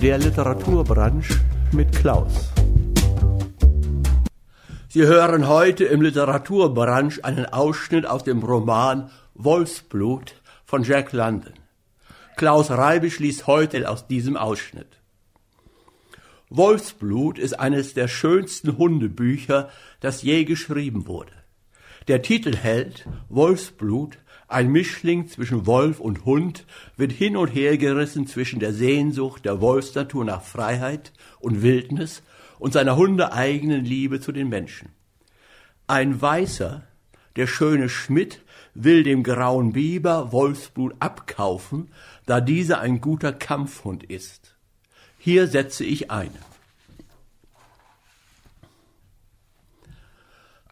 Der Literaturbranche mit Klaus. Sie hören heute im Literaturbranche einen Ausschnitt aus dem Roman Wolfsblut von Jack London. Klaus Reibisch liest heute aus diesem Ausschnitt. Wolfsblut ist eines der schönsten Hundebücher, das je geschrieben wurde. Der Titelheld Wolfsblut ein Mischling zwischen Wolf und Hund wird hin und her gerissen zwischen der Sehnsucht der Wolfsnatur nach Freiheit und Wildnis und seiner hundeeigenen Liebe zu den Menschen. Ein Weißer, der schöne Schmidt, will dem grauen Biber Wolfsblut abkaufen, da dieser ein guter Kampfhund ist. Hier setze ich ein.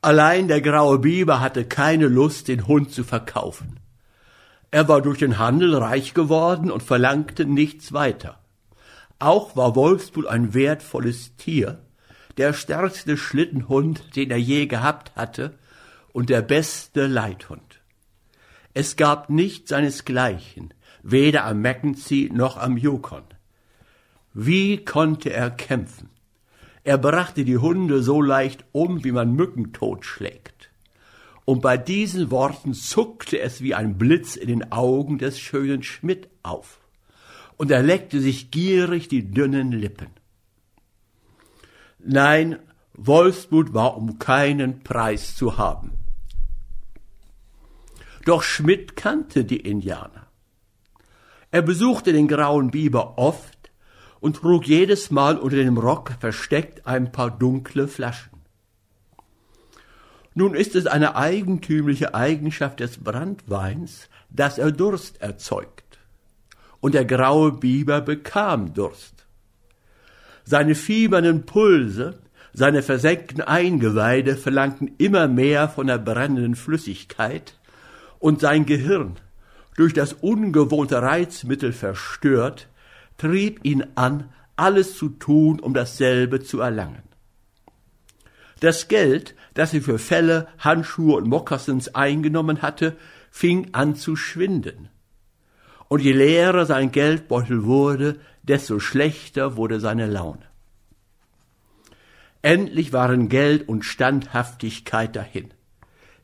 Allein der graue Biber hatte keine Lust, den Hund zu verkaufen. Er war durch den Handel reich geworden und verlangte nichts weiter. Auch war Wolfsblut ein wertvolles Tier, der stärkste Schlittenhund, den er je gehabt hatte, und der beste Leithund. Es gab nicht seinesgleichen, weder am Mackenzie noch am Yukon. Wie konnte er kämpfen? Er brachte die Hunde so leicht um, wie man Mücken totschlägt. Und bei diesen Worten zuckte es wie ein Blitz in den Augen des schönen Schmidt auf. Und er leckte sich gierig die dünnen Lippen. Nein, Wolfsblut war um keinen Preis zu haben. Doch Schmidt kannte die Indianer. Er besuchte den grauen Biber oft und trug jedes Mal unter dem Rock versteckt ein paar dunkle Flaschen. Nun ist es eine eigentümliche Eigenschaft des Brandweins, dass er Durst erzeugt. Und der graue Biber bekam Durst. Seine fiebernden Pulse, seine versenkten Eingeweide verlangten immer mehr von der brennenden Flüssigkeit, und sein Gehirn, durch das ungewohnte Reizmittel verstört, trieb ihn an, alles zu tun, um dasselbe zu erlangen. Das Geld, das er für Felle, Handschuhe und Mokassins eingenommen hatte, fing an zu schwinden. Und je leerer sein Geldbeutel wurde, desto schlechter wurde seine Laune. Endlich waren Geld und Standhaftigkeit dahin.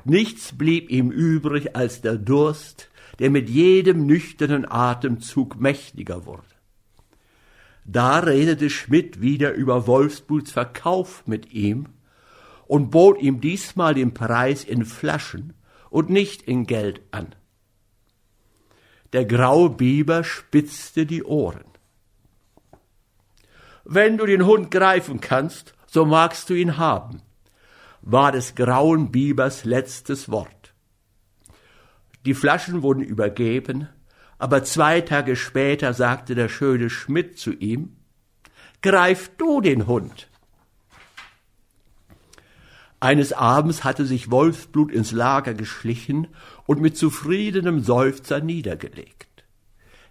Nichts blieb ihm übrig als der Durst, der mit jedem nüchternen Atemzug mächtiger wurde. Da redete Schmidt wieder über Wolfsbluts Verkauf mit ihm und bot ihm diesmal den Preis in Flaschen und nicht in Geld an. Der graue Biber spitzte die Ohren. Wenn du den Hund greifen kannst, so magst du ihn haben, war des grauen Bibers letztes Wort. Die Flaschen wurden übergeben, aber zwei Tage später sagte der schöne Schmidt zu ihm, Greif du den Hund. Eines Abends hatte sich Wolfsblut ins Lager geschlichen und mit zufriedenem Seufzer niedergelegt.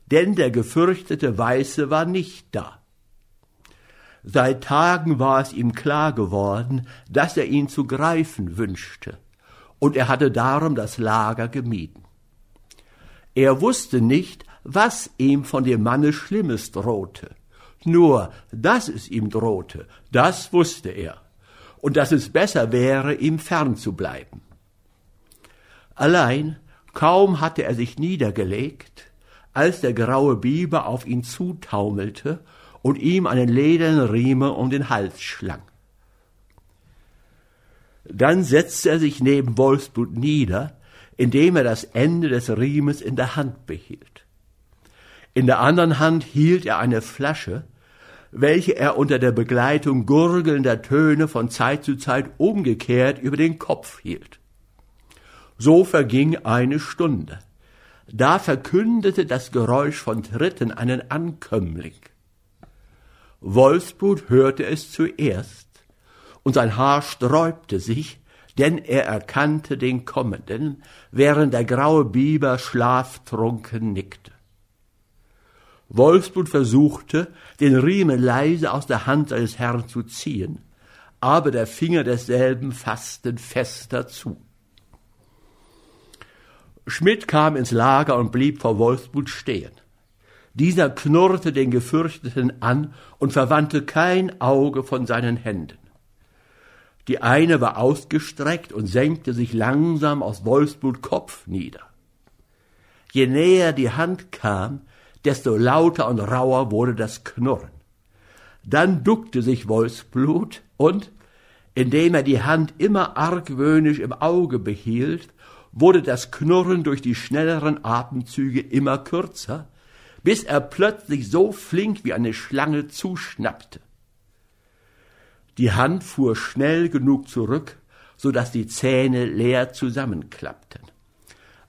Denn der gefürchtete Weiße war nicht da. Seit Tagen war es ihm klar geworden, dass er ihn zu greifen wünschte, und er hatte darum das Lager gemieden. Er wusste nicht, was ihm von dem Manne Schlimmes drohte. Nur, dass es ihm drohte, das wusste er, und dass es besser wäre, ihm fern zu bleiben. Allein, kaum hatte er sich niedergelegt, als der graue Biber auf ihn zutaumelte und ihm einen ledernen Riemen um den Hals schlang. Dann setzte er sich neben Wolfsblut nieder, indem er das Ende des Riemens in der Hand behielt. In der anderen Hand hielt er eine Flasche, welche er unter der Begleitung gurgelnder Töne von Zeit zu Zeit umgekehrt über den Kopf hielt. So verging eine Stunde. Da verkündete das Geräusch von Tritten einen Ankömmling. Wolfsblut hörte es zuerst, und sein Haar sträubte sich, denn er erkannte den Kommenden, während der graue Biber schlaftrunken nickte. Wolfsblut versuchte, den Riemen leise aus der Hand seines Herrn zu ziehen, aber der Finger desselben fassten fester zu. Schmidt kam ins Lager und blieb vor Wolfsblut stehen. Dieser knurrte den Gefürchteten an und verwandte kein Auge von seinen Händen. Die eine war ausgestreckt und senkte sich langsam aus Wolfsblut Kopf nieder. Je näher die Hand kam, desto lauter und rauer wurde das Knurren. Dann duckte sich Wolfsblut und, indem er die Hand immer argwöhnisch im Auge behielt, wurde das Knurren durch die schnelleren Atemzüge immer kürzer, bis er plötzlich so flink wie eine Schlange zuschnappte. Die Hand fuhr schnell genug zurück, so dass die Zähne leer zusammenklappten.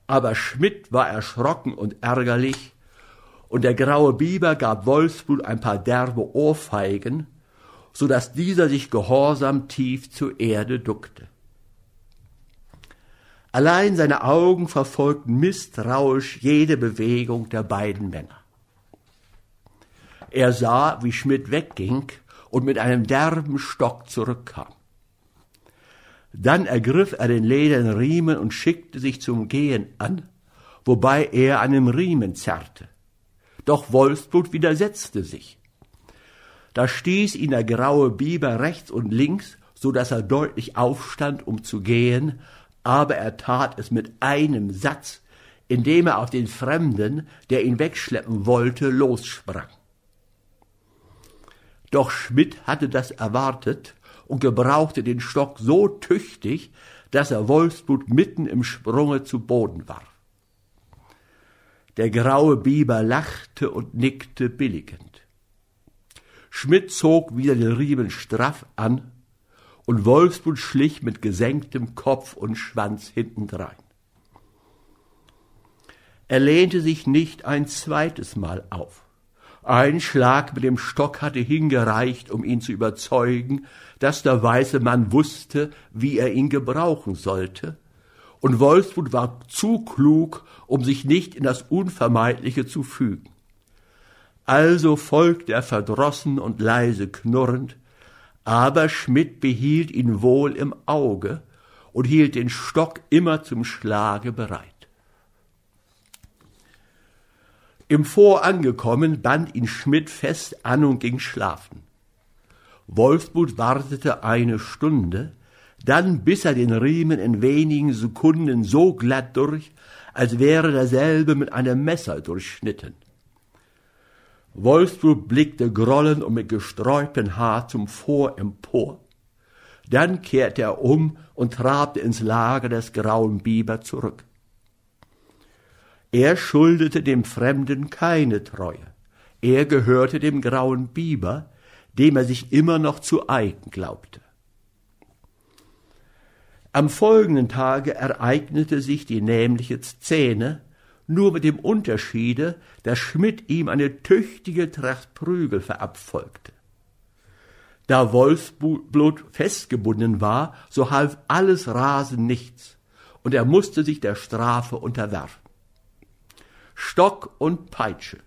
Aber Schmidt war erschrocken und ärgerlich, und der graue Biber gab Wolfsblut ein paar derbe Ohrfeigen, so dass dieser sich gehorsam tief zur Erde duckte. Allein seine Augen verfolgten misstrauisch jede Bewegung der beiden Männer. Er sah, wie Schmidt wegging und mit einem derben Stock zurückkam. Dann ergriff er den ledernen Riemen und schickte sich zum Gehen an, wobei er an dem Riemen zerrte. Doch Wolfsblut widersetzte sich. Da stieß ihn der graue Biber rechts und links, so dass er deutlich aufstand, um zu gehen, aber er tat es mit einem Satz, indem er auf den Fremden, der ihn wegschleppen wollte, lossprang. Doch Schmidt hatte das erwartet und gebrauchte den Stock so tüchtig, dass er Wolfsblut mitten im Sprunge zu Boden warf. Der graue Biber lachte und nickte billigend. Schmidt zog wieder den Riemen straff an und Wolfsblut schlich mit gesenktem Kopf und Schwanz hintendrein. Er lehnte sich nicht ein zweites Mal auf. Ein Schlag mit dem Stock hatte hingereicht, um ihn zu überzeugen, dass der weiße Mann wusste, wie er ihn gebrauchen sollte, und Wolfsblut war zu klug, um sich nicht in das Unvermeidliche zu fügen. Also folgte er verdrossen und leise knurrend, aber Schmidt behielt ihn wohl im Auge und hielt den Stock immer zum Schlage bereit. Im Vor angekommen, band ihn Schmidt fest an und ging schlafen. Wolfsblut wartete eine Stunde, dann biss er den Riemen in wenigen Sekunden so glatt durch, als wäre derselbe mit einem Messer durchschnitten. Wolfsblut blickte grollend und mit gesträubtem Haar zum Vor empor. Dann kehrte er um und trabte ins Lager des grauen Biber zurück. Er schuldete dem Fremden keine Treue. Er gehörte dem grauen Biber, dem er sich immer noch zu eigen glaubte. Am folgenden Tage ereignete sich die nämliche Szene, nur mit dem Unterschiede, dass Schmidt ihm eine tüchtige Tracht Prügel verabfolgte. Da Wolfsblut festgebunden war, so half alles Rasen nichts, und er musste sich der Strafe unterwerfen. Stock und Peitsche.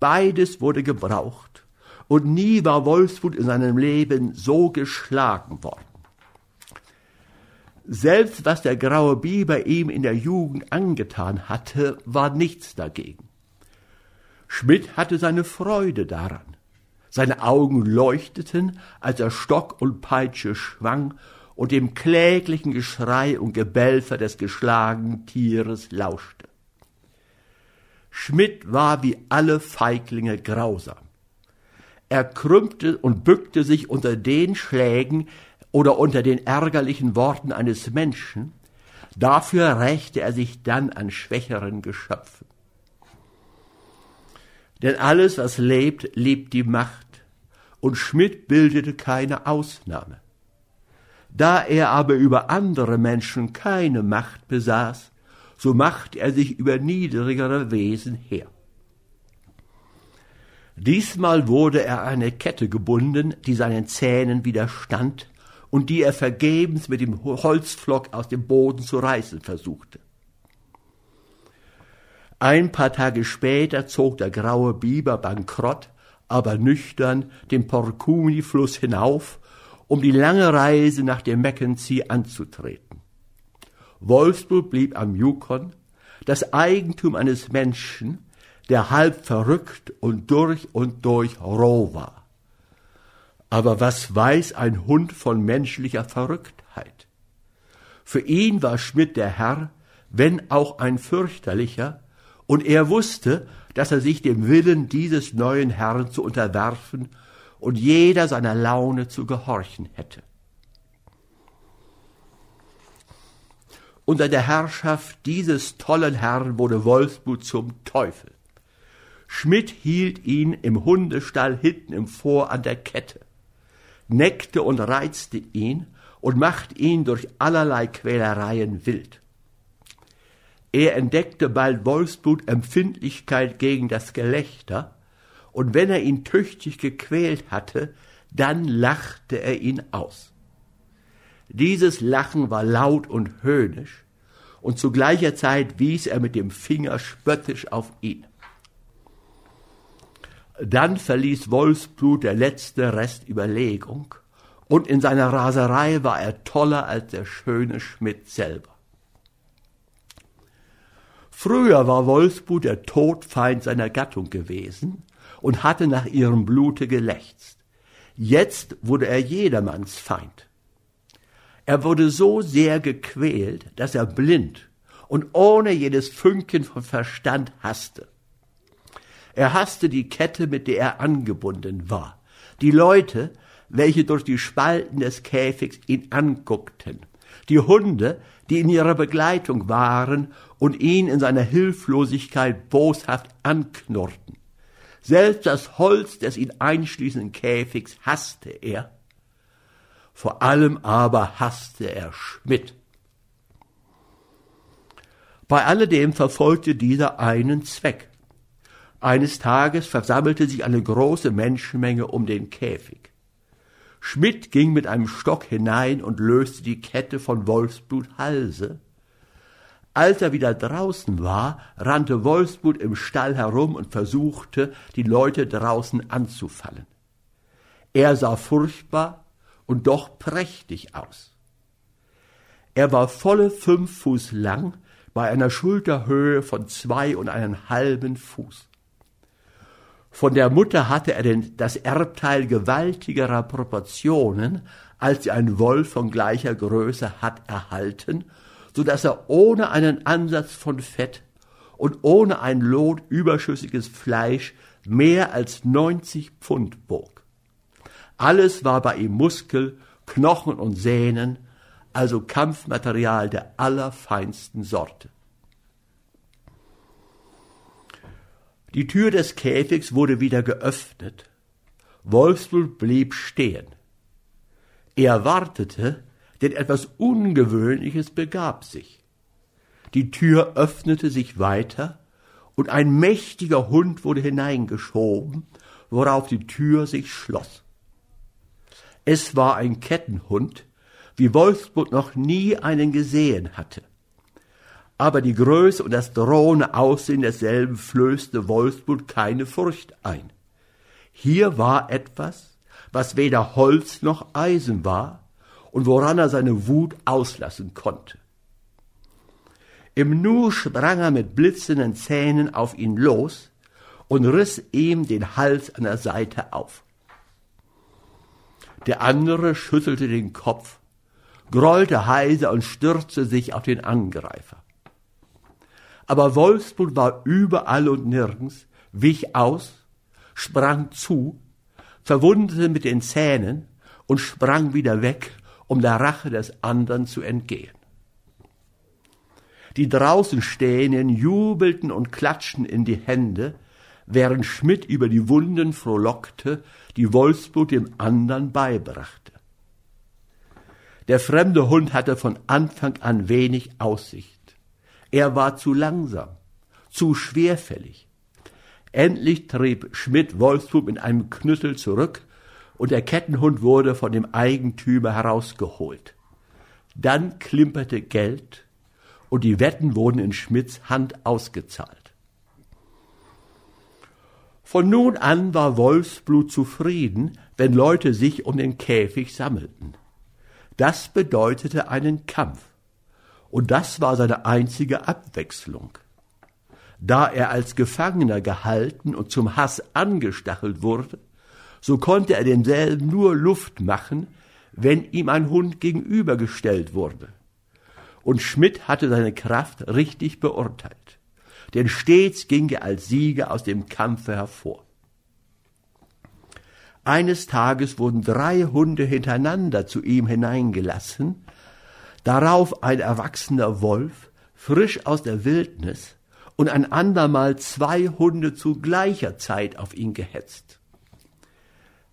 Beides wurde gebraucht, und nie war Wolfsblut in seinem Leben so geschlagen worden. Selbst was der graue Biber ihm in der Jugend angetan hatte, war nichts dagegen. Schmidt hatte seine Freude daran. Seine Augen leuchteten, als er Stock und Peitsche schwang und dem kläglichen Geschrei und Gebelfer des geschlagenen Tieres lauschte. Schmidt war wie alle Feiglinge grausam. Er krümmte und bückte sich unter den Schlägen oder unter den ärgerlichen Worten eines Menschen, dafür rächte er sich dann an schwächeren Geschöpfen. Denn alles, was lebt, liebt die Macht, und Schmidt bildete keine Ausnahme. Da er aber über andere Menschen keine Macht besaß, so macht er sich über niedrigere Wesen her. Diesmal wurde er eine Kette gebunden, die seinen Zähnen widerstand und die er vergebens mit dem Holzpflock aus dem Boden zu reißen versuchte. Ein paar Tage später zog der graue Biber bankrott, aber nüchtern den Porcuni-Fluss hinauf, um die lange Reise nach dem Mackenzie anzutreten. Wolfsburg blieb am Yukon, das Eigentum eines Menschen, der halb verrückt und durch und durch roh war. Aber was weiß ein Hund von menschlicher Verrücktheit? Für ihn war Schmidt der Herr, wenn auch ein fürchterlicher, und er wusste, dass er sich dem Willen dieses neuen Herrn zu unterwerfen und jeder seiner Laune zu gehorchen hätte. Unter der Herrschaft dieses tollen Herrn wurde Wolfsburg zum Teufel. Schmidt hielt ihn im Hundestall hinten im Vor an der Kette, neckte und reizte ihn und machte ihn durch allerlei Quälereien wild. Er entdeckte bald Wolfsblut Empfindlichkeit gegen das Gelächter, und wenn er ihn tüchtig gequält hatte, dann lachte er ihn aus. Dieses Lachen war laut und höhnisch, und zu gleicher Zeit wies er mit dem Finger spöttisch auf ihn. Dann verließ Wolfsblut der letzte Rest Überlegung, und in seiner Raserei war er toller als der schöne Schmidt selber. Früher war Wolfsblut der Todfeind seiner Gattung gewesen und hatte nach ihrem Blute gelächzt. Jetzt wurde er jedermanns Feind. Er wurde so sehr gequält, dass er blind und ohne jedes Fünkchen von Verstand hasste. Er hasste die Kette, mit der er angebunden war, die Leute, welche durch die Spalten des Käfigs ihn anguckten, die Hunde, die in ihrer Begleitung waren und ihn in seiner Hilflosigkeit boshaft anknurrten. Selbst das Holz des ihn einschließenden Käfigs hasste er, vor allem aber hasste er Schmidt. Bei alledem verfolgte dieser einen Zweck. Eines Tages versammelte sich eine große Menschenmenge um den Käfig. Schmidt ging mit einem Stock hinein und löste die Kette von Wolfsblut Halse. Als er wieder draußen war, rannte Wolfsblut im Stall herum und versuchte, die Leute draußen anzufallen. Er sah furchtbar und doch prächtig aus. Er war volle fünf Fuß lang, bei einer Schulterhöhe von zwei und einen halben Fuß. Von der Mutter hatte er denn das Erbteil gewaltigerer Proportionen, als ein Wolf von gleicher Größe hat erhalten, so dass er ohne einen Ansatz von Fett und ohne ein Lot überschüssiges Fleisch mehr als 90 Pfund bog. Alles war bei ihm Muskel, Knochen und Sehnen, also Kampfmaterial der allerfeinsten Sorte. Die Tür des Käfigs wurde wieder geöffnet. Wolfsblut blieb stehen. Er wartete, denn etwas Ungewöhnliches begab sich. Die Tür öffnete sich weiter, und ein mächtiger Hund wurde hineingeschoben, worauf die Tür sich schloss. Es war ein Kettenhund, wie Wolfsburg noch nie einen gesehen hatte. Aber die Größe und das drohende Aussehen desselben flößte Wolfsburg keine Furcht ein. Hier war etwas, was weder Holz noch Eisen war und woran er seine Wut auslassen konnte. Im Nu sprang er mit blitzenden Zähnen auf ihn los und riss ihm den Hals an der Seite auf. Der andere schüttelte den Kopf, grollte heiser und stürzte sich auf den Angreifer. Aber Wolfsburg war überall und nirgends, wich aus, sprang zu, verwundete mit den Zähnen und sprang wieder weg, um der Rache des anderen zu entgehen. Die draußen Stehenden jubelten und klatschten in die Hände, während Schmidt über die Wunden frohlockte, die Wolfsburg dem anderen beibrachte. Der fremde Hund hatte von Anfang an wenig Aussicht. Er war zu langsam, zu schwerfällig. Endlich trieb Schmidt Wolfsburg in einem Knüttel zurück, und der Kettenhund wurde von dem Eigentümer herausgeholt. Dann klimperte Geld, und die Wetten wurden in Schmidts Hand ausgezahlt. Von nun an war Wolfsblut zufrieden, wenn Leute sich um den Käfig sammelten. Das bedeutete einen Kampf. Und das war seine einzige Abwechslung. Da er als Gefangener gehalten und zum Hass angestachelt wurde, so konnte er demselben nur Luft machen, wenn ihm ein Hund gegenübergestellt wurde. Und Schmidt hatte seine Kraft richtig beurteilt, denn stets ging er als Sieger aus dem Kampfe hervor. Eines Tages wurden drei Hunde hintereinander zu ihm hineingelassen, darauf ein erwachsener Wolf, frisch aus der Wildnis, und ein andermal zwei Hunde zu gleicher Zeit auf ihn gehetzt.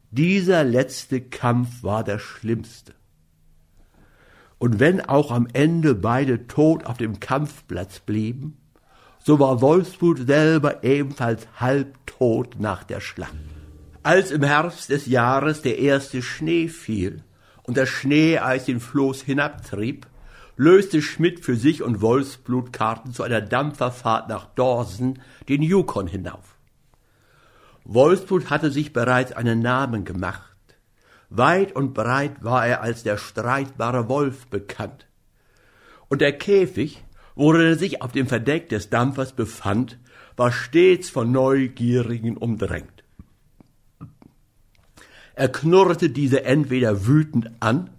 Dieser letzte Kampf war der schlimmste. Und wenn auch am Ende beide tot auf dem Kampfplatz blieben, so war Wolfsblut selber ebenfalls halbtot nach der Schlacht. Als im Herbst des Jahres der erste Schnee fiel und das Schneeeis den Floß hinabtrieb, löste Schmidt für sich und Wolfsblut Karten zu einer Dampferfahrt nach Dorsen, den Yukon hinauf. Wolfsblut hatte sich bereits einen Namen gemacht. Weit und breit war er als der streitbare Wolf bekannt. Und der Käfig, worin er sich auf dem Verdeck des Dampfers befand, war stets von Neugierigen umdrängt. Er knurrte diese entweder wütend an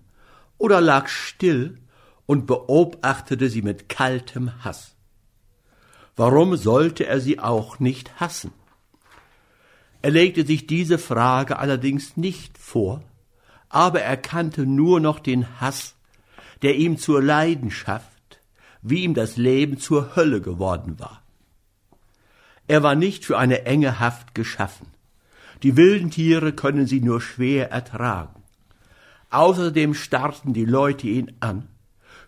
oder lag still und beobachtete sie mit kaltem Hass. Warum sollte er sie auch nicht hassen? Er legte sich diese Frage allerdings nicht vor, aber er kannte nur noch den Hass, der ihm zur Leidenschaft, wie ihm das Leben zur Hölle geworden war. Er war nicht für eine enge Haft geschaffen. Die wilden Tiere können sie nur schwer ertragen. Außerdem starrten die Leute ihn an,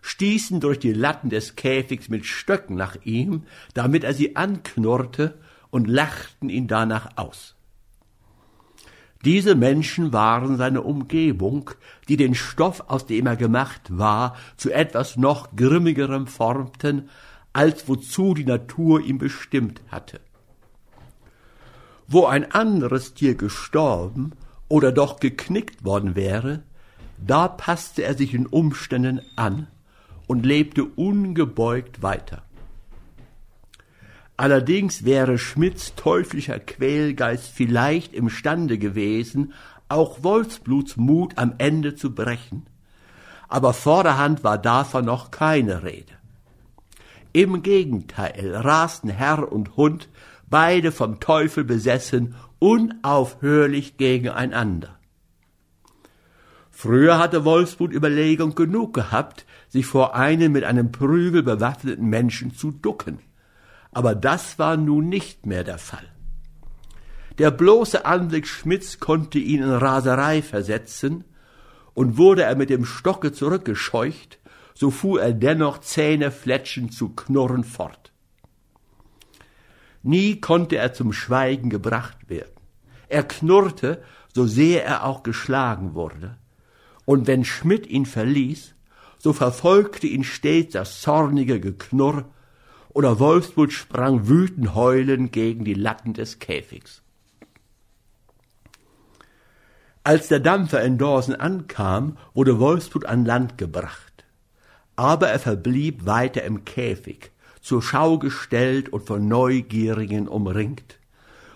stießen durch die Latten des Käfigs mit Stöcken nach ihm, damit er sie anknurrte und lachten ihn danach aus. Diese Menschen waren seine Umgebung, die den Stoff, aus dem er gemacht war, zu etwas noch grimmigerem formten, als wozu die Natur ihn bestimmt hatte. Wo ein anderes Tier gestorben oder doch geknickt worden wäre, da passte er sich den Umständen an und lebte ungebeugt weiter. Allerdings wäre Schmidts teuflischer Quälgeist vielleicht imstande gewesen, auch Wolfsbluts Mut am Ende zu brechen, aber vorderhand war davon noch keine Rede. Im Gegenteil rasten Herr und Hund beide vom Teufel besessen, unaufhörlich gegeneinander. Früher hatte Wolfsblut Überlegung genug gehabt, sich vor einem mit einem Prügel bewaffneten Menschen zu ducken. Aber das war nun nicht mehr der Fall. Der bloße Anblick Schmidts konnte ihn in Raserei versetzen, und wurde er mit dem Stocke zurückgescheucht, so fuhr er dennoch zähnefletschend zu knurren fort. Nie konnte er zum Schweigen gebracht werden. Er knurrte, so sehr er auch geschlagen wurde. Und wenn Schmidt ihn verließ, so verfolgte ihn stets das zornige Geknurr, oder Wolfsblut sprang wütend heulend gegen die Latten des Käfigs. Als der Dampfer in Dorsen ankam, wurde Wolfsblut an Land gebracht. Aber er verblieb weiter im Käfig, zur Schau gestellt und von Neugierigen umringt.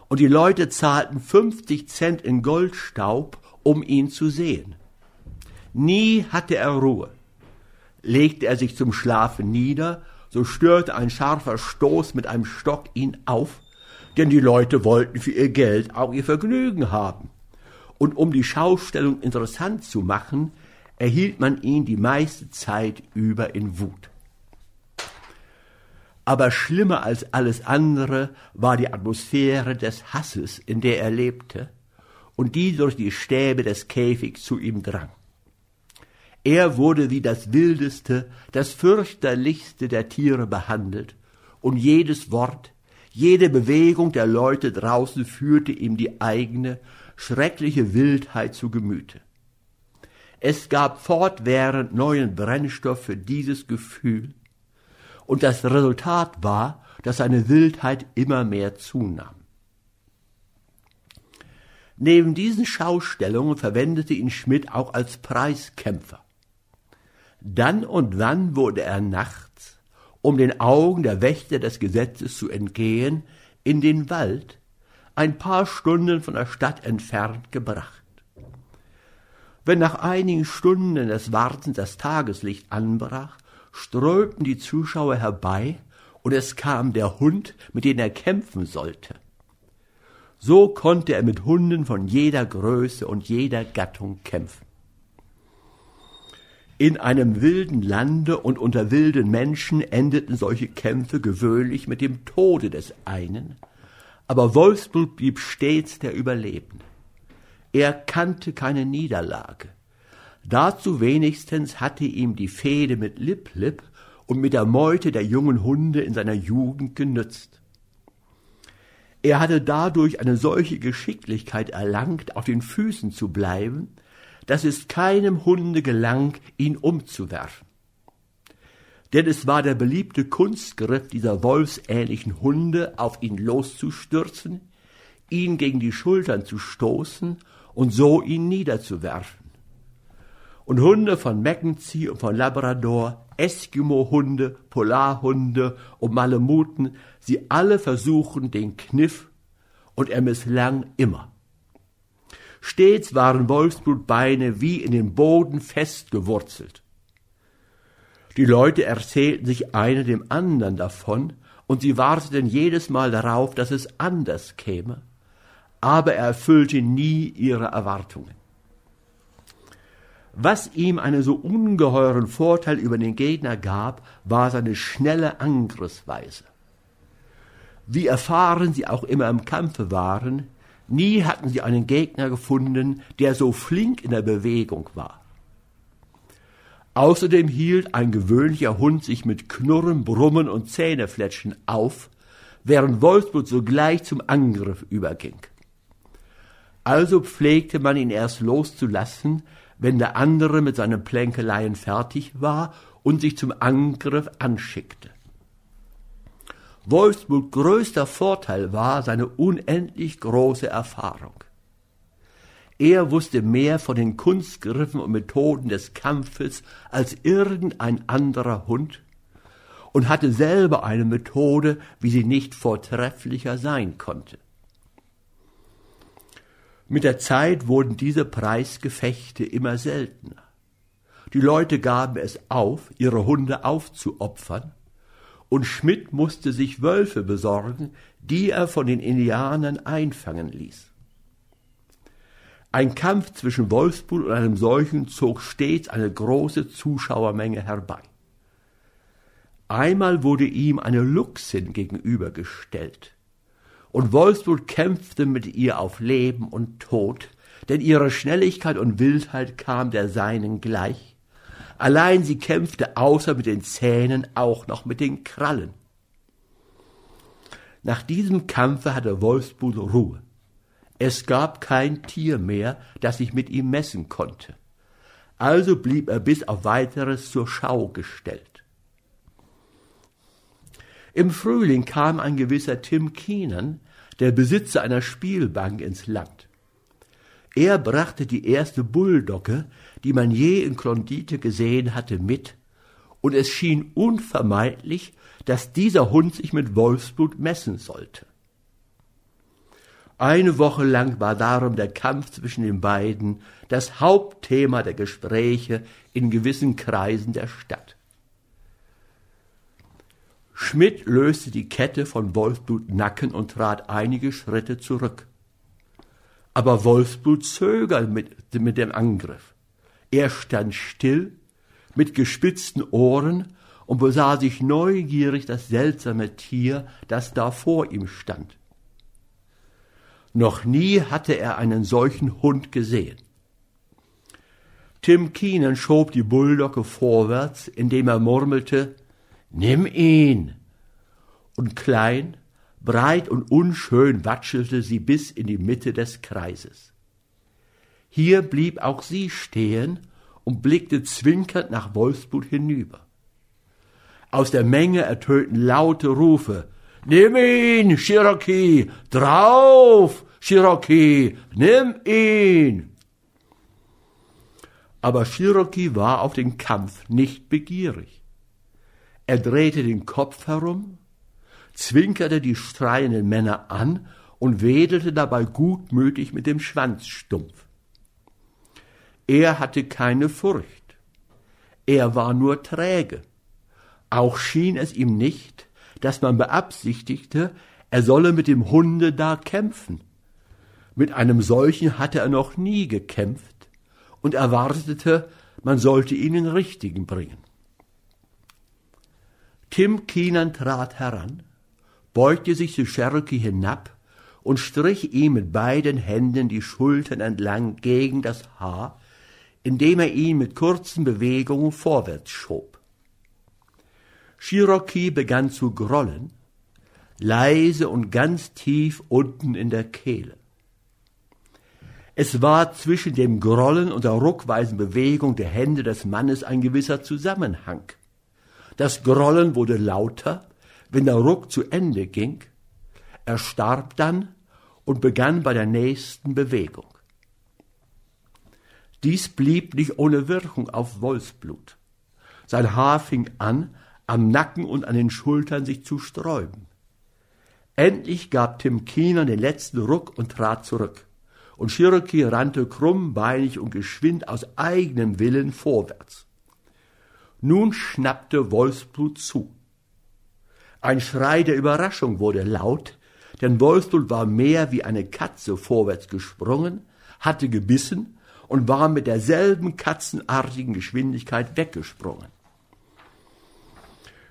Und die Leute zahlten fünfzig Cent in Goldstaub, um ihn zu sehen. Nie hatte er Ruhe. Legte er sich zum Schlafen nieder, so störte ein scharfer Stoß mit einem Stock ihn auf, denn die Leute wollten für ihr Geld auch ihr Vergnügen haben. Und um die Schaustellung interessant zu machen, erhielt man ihn die meiste Zeit über in Wut. Aber schlimmer als alles andere war die Atmosphäre des Hasses, in der er lebte und die durch die Stäbe des Käfigs zu ihm drang. Er wurde wie das wildeste, das fürchterlichste der Tiere behandelt, und jedes Wort, jede Bewegung der Leute draußen führte ihm die eigene, schreckliche Wildheit zu Gemüte. Es gab fortwährend neuen Brennstoff für dieses Gefühl, und das Resultat war, dass seine Wildheit immer mehr zunahm. Neben diesen Schaustellungen verwendete ihn Schmidt auch als Preiskämpfer. Dann und wann wurde er nachts um den Augen der Wächter des Gesetzes zu entgehen, in den Wald, ein paar Stunden von der Stadt entfernt gebracht. Wenn nach einigen Stunden des Wartens das Tageslicht anbrach, strömten die Zuschauer herbei, und es kam der Hund, mit dem er kämpfen sollte. So konnte er mit Hunden von jeder Größe und jeder Gattung kämpfen. In einem wilden Lande und unter wilden Menschen endeten solche Kämpfe gewöhnlich mit dem Tode des einen, aber Wolfsburg blieb stets der Überlebende. Er kannte keine Niederlage. Dazu wenigstens hatte ihm die Fehde mit Lip Lip und mit der Meute der jungen Hunde in seiner Jugend genützt. Er hatte dadurch eine solche Geschicklichkeit erlangt, auf den Füßen zu bleiben, dass es keinem Hunde gelang, ihn umzuwerfen. Denn es war der beliebte Kunstgriff dieser wolfsähnlichen Hunde, auf ihn loszustürzen, ihn gegen die Schultern zu stoßen und so ihn niederzuwerfen. Und Hunde von Mackenzie und von Labrador, Eskimo-Hunde, Polarhunde und Malemuten, sie alle versuchen den Kniff, und er misslang immer. Stets waren Wolfsblutbeine wie in den Boden festgewurzelt. Die Leute erzählten sich einer dem anderen davon, und sie warteten jedes Mal darauf, dass es anders käme, aber er erfüllte nie ihre Erwartungen. Was ihm einen so ungeheuren Vorteil über den Gegner gab, war seine schnelle Angriffsweise. Wie erfahren sie auch immer im Kampfe waren, Nie hatten sie einen Gegner gefunden, der so flink in der Bewegung war. Außerdem hielt ein gewöhnlicher Hund sich mit Knurren, Brummen und Zähnefletschen auf, während Wolfsburg sogleich zum Angriff überging. Also pflegte man ihn erst loszulassen, wenn der andere mit seinen Plänkeleien fertig war und sich zum Angriff anschickte. Wolfsburg größter Vorteil war seine unendlich große Erfahrung. Er wusste mehr von den Kunstgriffen und Methoden des Kampfes als irgendein anderer Hund und hatte selber eine Methode, wie sie nicht vortrefflicher sein konnte. Mit der Zeit wurden diese Preisgefechte immer seltener. Die Leute gaben es auf, ihre Hunde aufzuopfern, und Schmidt musste sich Wölfe besorgen, die er von den Indianern einfangen ließ. Ein Kampf zwischen Wolfsburg und einem solchen zog stets eine große Zuschauermenge herbei. Einmal wurde ihm eine Luchsin gegenübergestellt, und Wolfsburg kämpfte mit ihr auf Leben und Tod, denn ihre Schnelligkeit und Wildheit kam der seinen gleich, Allein sie kämpfte außer mit den Zähnen auch noch mit den Krallen. Nach diesem Kampfe hatte Wolfsbud Ruhe. Es gab kein Tier mehr, das sich mit ihm messen konnte. Also blieb er bis auf weiteres zur Schau gestellt. Im Frühling kam ein gewisser Tim Keenan, der Besitzer einer Spielbank, ins Land. Er brachte die erste Bulldogge, die man je in Klondike gesehen hatte, mit, und es schien unvermeidlich, dass dieser Hund sich mit Wolfsblut messen sollte. Eine Woche lang war darum der Kampf zwischen den beiden das Hauptthema der Gespräche in gewissen Kreisen der Stadt. Schmidt löste die Kette von Wolfsblut Nacken und trat einige Schritte zurück. Aber Wolfsblut zögerte mit, mit dem Angriff. Er stand still, mit gespitzten Ohren und besah sich neugierig das seltsame Tier, das da vor ihm stand. Noch nie hatte er einen solchen Hund gesehen. Tim Keenan schob die Bulldogge vorwärts, indem er murmelte, Nimm ihn! Und klein, breit und unschön watschelte sie bis in die Mitte des Kreises. Hier blieb auch sie stehen und blickte zwinkernd nach Wolfsburg hinüber. Aus der Menge ertönten laute Rufe. Nimm ihn, Cherokee! Drauf, Cherokee! Nimm ihn! Aber Cherokee war auf den Kampf nicht begierig. Er drehte den Kopf herum, zwinkerte die streitenden Männer an und wedelte dabei gutmütig mit dem Schwanzstumpf. Er hatte keine Furcht. Er war nur träge. Auch schien es ihm nicht, dass man beabsichtigte, er solle mit dem Hunde da kämpfen. Mit einem solchen hatte er noch nie gekämpft und erwartete, man sollte ihn in Richtigen bringen. Tim Keenan trat heran, beugte sich zu Cherokee hinab und strich ihm mit beiden Händen die Schultern entlang gegen das Haar, indem er ihn mit kurzen Bewegungen vorwärts schob. Cherokee begann zu grollen, leise und ganz tief unten in der Kehle. Es war zwischen dem Grollen und der ruckweisen Bewegung der Hände des Mannes ein gewisser Zusammenhang. Das Grollen wurde lauter, wenn der Ruck zu Ende ging. Er starb dann und begann bei der nächsten Bewegung. Dies blieb nicht ohne Wirkung auf Wolfsblut. Sein Haar fing an, am Nacken und an den Schultern sich zu sträuben. Endlich gab Tim Keenan den letzten Ruck und trat zurück. Und Cherokee rannte krummbeinig und geschwind aus eigenem Willen vorwärts. Nun schnappte Wolfsblut zu. Ein Schrei der Überraschung wurde laut, denn Wolfsblut war mehr wie eine Katze vorwärts gesprungen, hatte gebissen und war mit derselben katzenartigen Geschwindigkeit weggesprungen.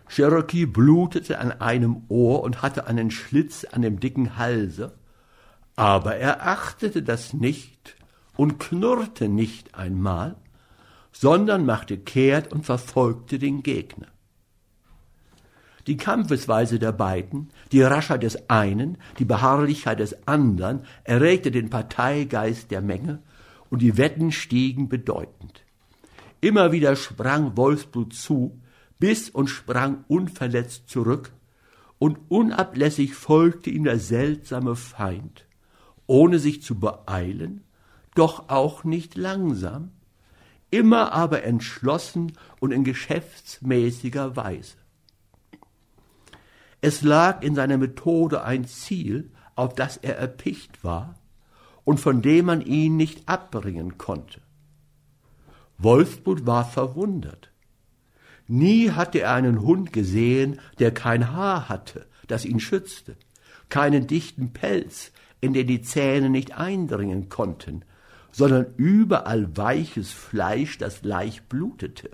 Cherokee blutete an einem Ohr und hatte einen Schlitz an dem dicken Halse, aber er achtete das nicht und knurrte nicht einmal, sondern machte kehrt und verfolgte den Gegner. Die Kampfesweise der beiden, die Raschheit des einen, die Beharrlichkeit des anderen erregte den Parteigeist der Menge und die Wetten stiegen bedeutend. Immer wieder sprang Wolfsblut zu, biss und sprang unverletzt zurück, und unablässig folgte ihm der seltsame Feind, ohne sich zu beeilen, doch auch nicht langsam, immer aber entschlossen und in geschäftsmäßiger Weise. Es lag in seiner Methode ein Ziel, auf das er erpicht war und von dem man ihn nicht abbringen konnte. Wolfsburg war verwundert. Nie hatte er einen Hund gesehen, der kein Haar hatte, das ihn schützte, keinen dichten Pelz, in den die Zähne nicht eindringen konnten, sondern überall weiches Fleisch, das leicht blutete.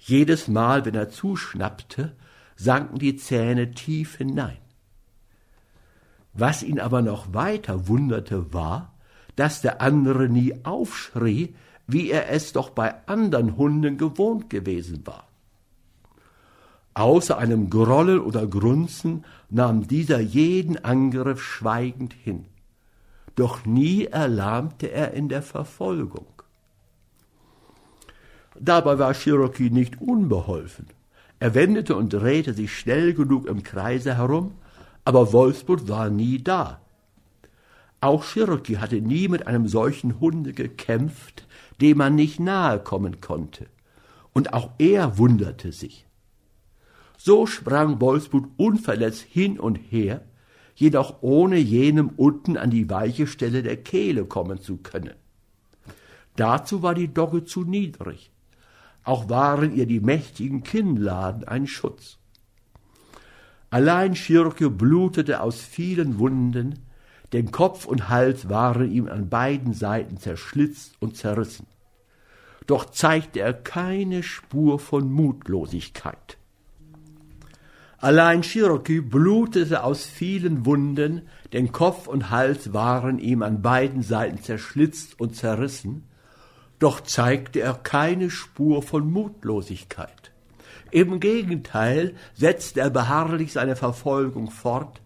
Jedes Mal, wenn er zuschnappte, sanken die Zähne tief hinein. Was ihn aber noch weiter wunderte, war, dass der andere nie aufschrie, wie er es doch bei andern Hunden gewohnt gewesen war. Außer einem Grollen oder Grunzen nahm dieser jeden Angriff schweigend hin. Doch nie erlahmte er in der Verfolgung. Dabei war Cherokee nicht unbeholfen. Er wendete und drehte sich schnell genug im Kreise herum, aber Wolfsburg war nie da. Auch Cherokee hatte nie mit einem solchen Hunde gekämpft, dem man nicht nahe kommen konnte. Und auch er wunderte sich. So sprang Wolfsblut unverletzt hin und her, jedoch ohne jenem unten an die weiche Stelle der Kehle kommen zu können. Dazu war die Dogge zu niedrig. Auch waren ihr die mächtigen Kinnladen ein Schutz. Allein Schirke blutete aus vielen Wunden, denn Kopf und Hals waren ihm an beiden Seiten zerschlitzt und zerrissen doch zeigte er keine Spur von Mutlosigkeit. Allein Cherokee blutete aus vielen Wunden, denn Kopf und Hals waren ihm an beiden Seiten zerschlitzt und zerrissen, doch zeigte er keine Spur von Mutlosigkeit. Im Gegenteil setzte er beharrlich seine Verfolgung fort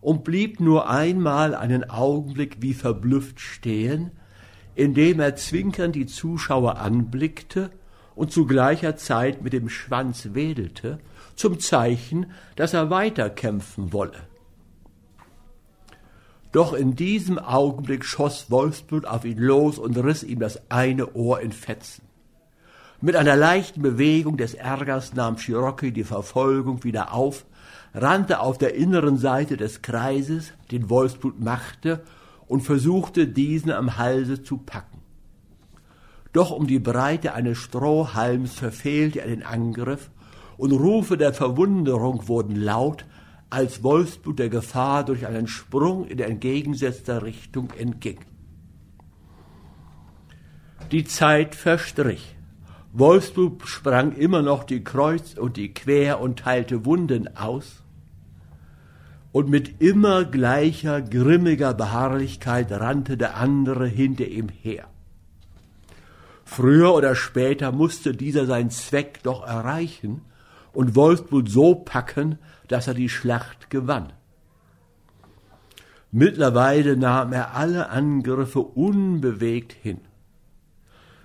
und blieb nur einmal einen Augenblick wie verblüfft stehen, indem er zwinkernd die Zuschauer anblickte und zu gleicher Zeit mit dem Schwanz wedelte, zum Zeichen, dass er weiterkämpfen wolle. Doch in diesem Augenblick schoss Wolfsblut auf ihn los und riss ihm das eine Ohr in Fetzen. Mit einer leichten Bewegung des Ärgers nahm Cherokee die Verfolgung wieder auf, rannte auf der inneren Seite des Kreises, den Wolfsblut machte, und versuchte, diesen am Halse zu packen. Doch um die Breite eines Strohhalms verfehlte er den Angriff, und Rufe der Verwunderung wurden laut, als Wolfsblut der Gefahr durch einen Sprung in entgegengesetzter Richtung entging. Die Zeit verstrich. Wolfsbub sprang immer noch die Kreuz und die Quer und teilte Wunden aus. Und mit immer gleicher grimmiger Beharrlichkeit rannte der andere hinter ihm her. Früher oder später musste dieser seinen Zweck doch erreichen und Wolfsblut so packen, dass er die Schlacht gewann. Mittlerweile nahm er alle Angriffe unbewegt hin.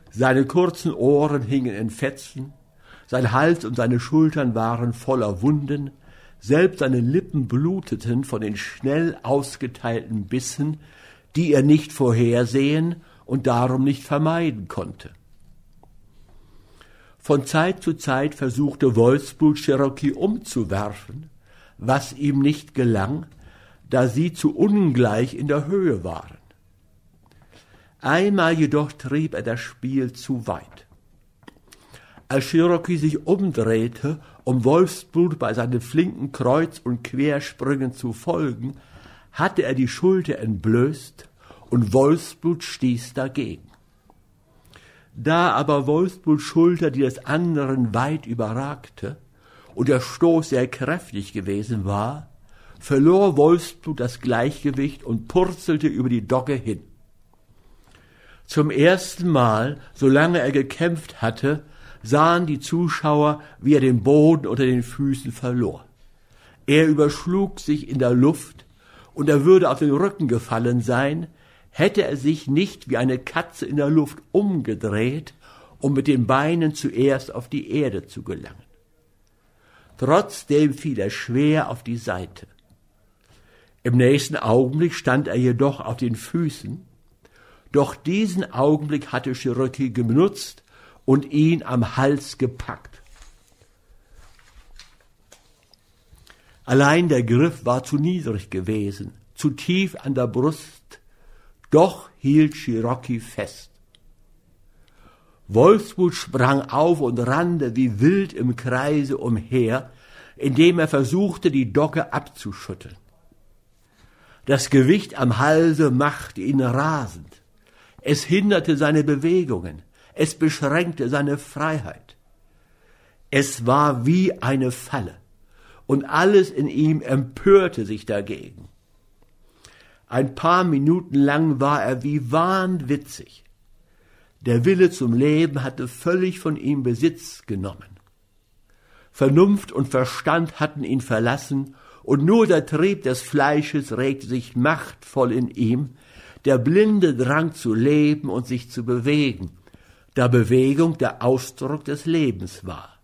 Seine kurzen Ohren hingen in Fetzen, sein Hals und seine Schultern waren voller Wunden, selbst seine Lippen bluteten von den schnell ausgeteilten Bissen, die er nicht vorhersehen und darum nicht vermeiden konnte. Von Zeit zu Zeit versuchte Wolfsblut Cherokee umzuwerfen, was ihm nicht gelang, da sie zu ungleich in der Höhe waren. Einmal jedoch trieb er das Spiel zu weit. Als Cherokee sich umdrehte, um Wolfsblut bei seinen flinken Kreuz- und Quersprüngen zu folgen, hatte er die Schulter entblößt und Wolfsblut stieß dagegen. Da aber Wolfsbluts Schulter die des anderen weit überragte und der Stoß sehr kräftig gewesen war, verlor Wolfsblut das Gleichgewicht und purzelte über die Dogge hin. Zum ersten Mal, solange er gekämpft hatte, sahen die Zuschauer, wie er den Boden unter den Füßen verlor. Er überschlug sich in der Luft, und er würde auf den Rücken gefallen sein, hätte er sich nicht wie eine Katze in der Luft umgedreht, um mit den Beinen zuerst auf die Erde zu gelangen. Trotzdem fiel er schwer auf die Seite. Im nächsten Augenblick stand er jedoch auf den Füßen, doch diesen Augenblick hatte Cherokee genutzt und ihn am Hals gepackt. Allein der Griff war zu niedrig gewesen, zu tief an der Brust, doch hielt Cherokee fest. Wolfsblut sprang auf und rannte wie wild im Kreise umher, indem er versuchte, die Docke abzuschütteln. Das Gewicht am Halse machte ihn rasend. Es hinderte seine Bewegungen. Es beschränkte seine Freiheit. Es war wie eine Falle. Und alles in ihm empörte sich dagegen. Ein paar Minuten lang war er wie wahnwitzig. Der Wille zum Leben hatte völlig von ihm Besitz genommen. Vernunft und Verstand hatten ihn verlassen, und nur der Trieb des Fleisches regte sich machtvoll in ihm, der blinde Drang zu leben und sich zu bewegen, da Bewegung der Ausdruck des Lebens war.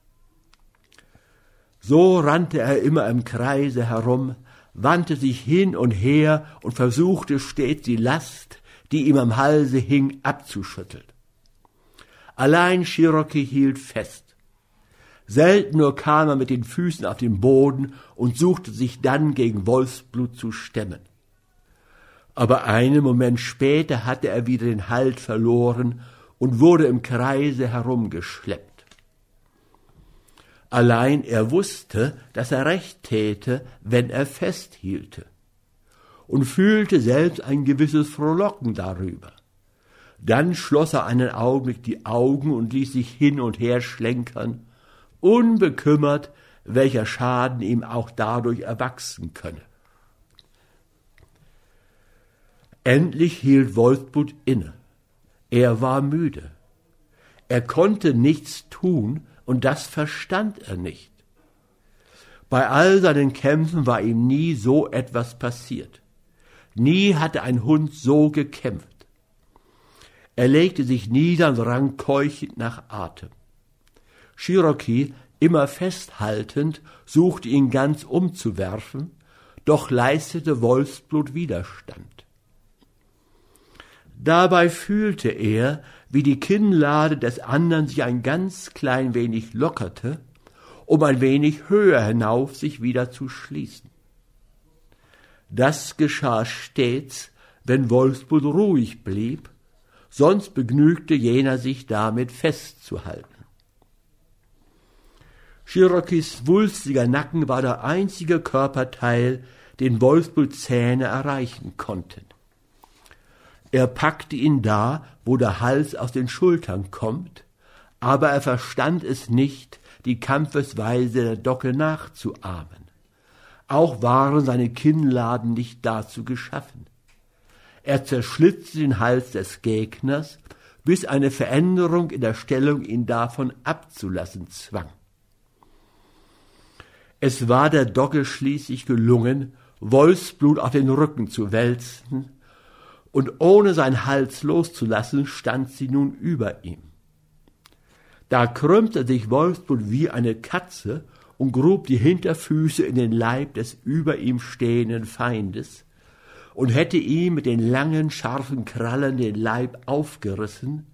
So rannte er immer im Kreise herum, wandte sich hin und her und versuchte stets die Last, die ihm am Halse hing, abzuschütteln. Allein Cherokee hielt fest. Selten nur kam er mit den Füßen auf den Boden und suchte sich dann gegen Wolfsblut zu stemmen aber einen Moment später hatte er wieder den Halt verloren und wurde im Kreise herumgeschleppt. Allein er wusste, dass er recht täte, wenn er festhielte, und fühlte selbst ein gewisses Frohlocken darüber. Dann schloss er einen Augenblick die Augen und ließ sich hin und her schlenkern, unbekümmert, welcher Schaden ihm auch dadurch erwachsen könne. Endlich hielt Wolfbut inne. Er war müde. Er konnte nichts tun, und das verstand er nicht. Bei all seinen Kämpfen war ihm nie so etwas passiert. Nie hatte ein Hund so gekämpft. Er legte sich nieder und rang keuchend nach Atem. Cherokee, immer festhaltend, suchte ihn ganz umzuwerfen, doch leistete Wolfsblut Widerstand. Dabei fühlte er, wie die Kinnlade des anderen sich ein ganz klein wenig lockerte, um ein wenig höher hinauf sich wieder zu schließen. Das geschah stets, wenn Wolfsburg ruhig blieb, sonst begnügte jener sich damit festzuhalten. Cherokees wulstiger Nacken war der einzige Körperteil, den Wolfsburgs Zähne erreichen konnten. Er packte ihn da, wo der Hals aus den Schultern kommt, aber er verstand es nicht, die Kampfesweise der Docke nachzuahmen. Auch waren seine Kinnladen nicht dazu geschaffen. Er zerschlitzte den Hals des Gegners, bis eine Veränderung in der Stellung ihn davon abzulassen zwang. Es war der Dogge schließlich gelungen, Wolfsblut auf den Rücken zu wälzen, und ohne sein Hals loszulassen, stand sie nun über ihm. Da krümmte sich Wolfsblut wie eine Katze und grub die Hinterfüße in den Leib des über ihm stehenden Feindes und hätte ihm mit den langen, scharfen Krallen den Leib aufgerissen,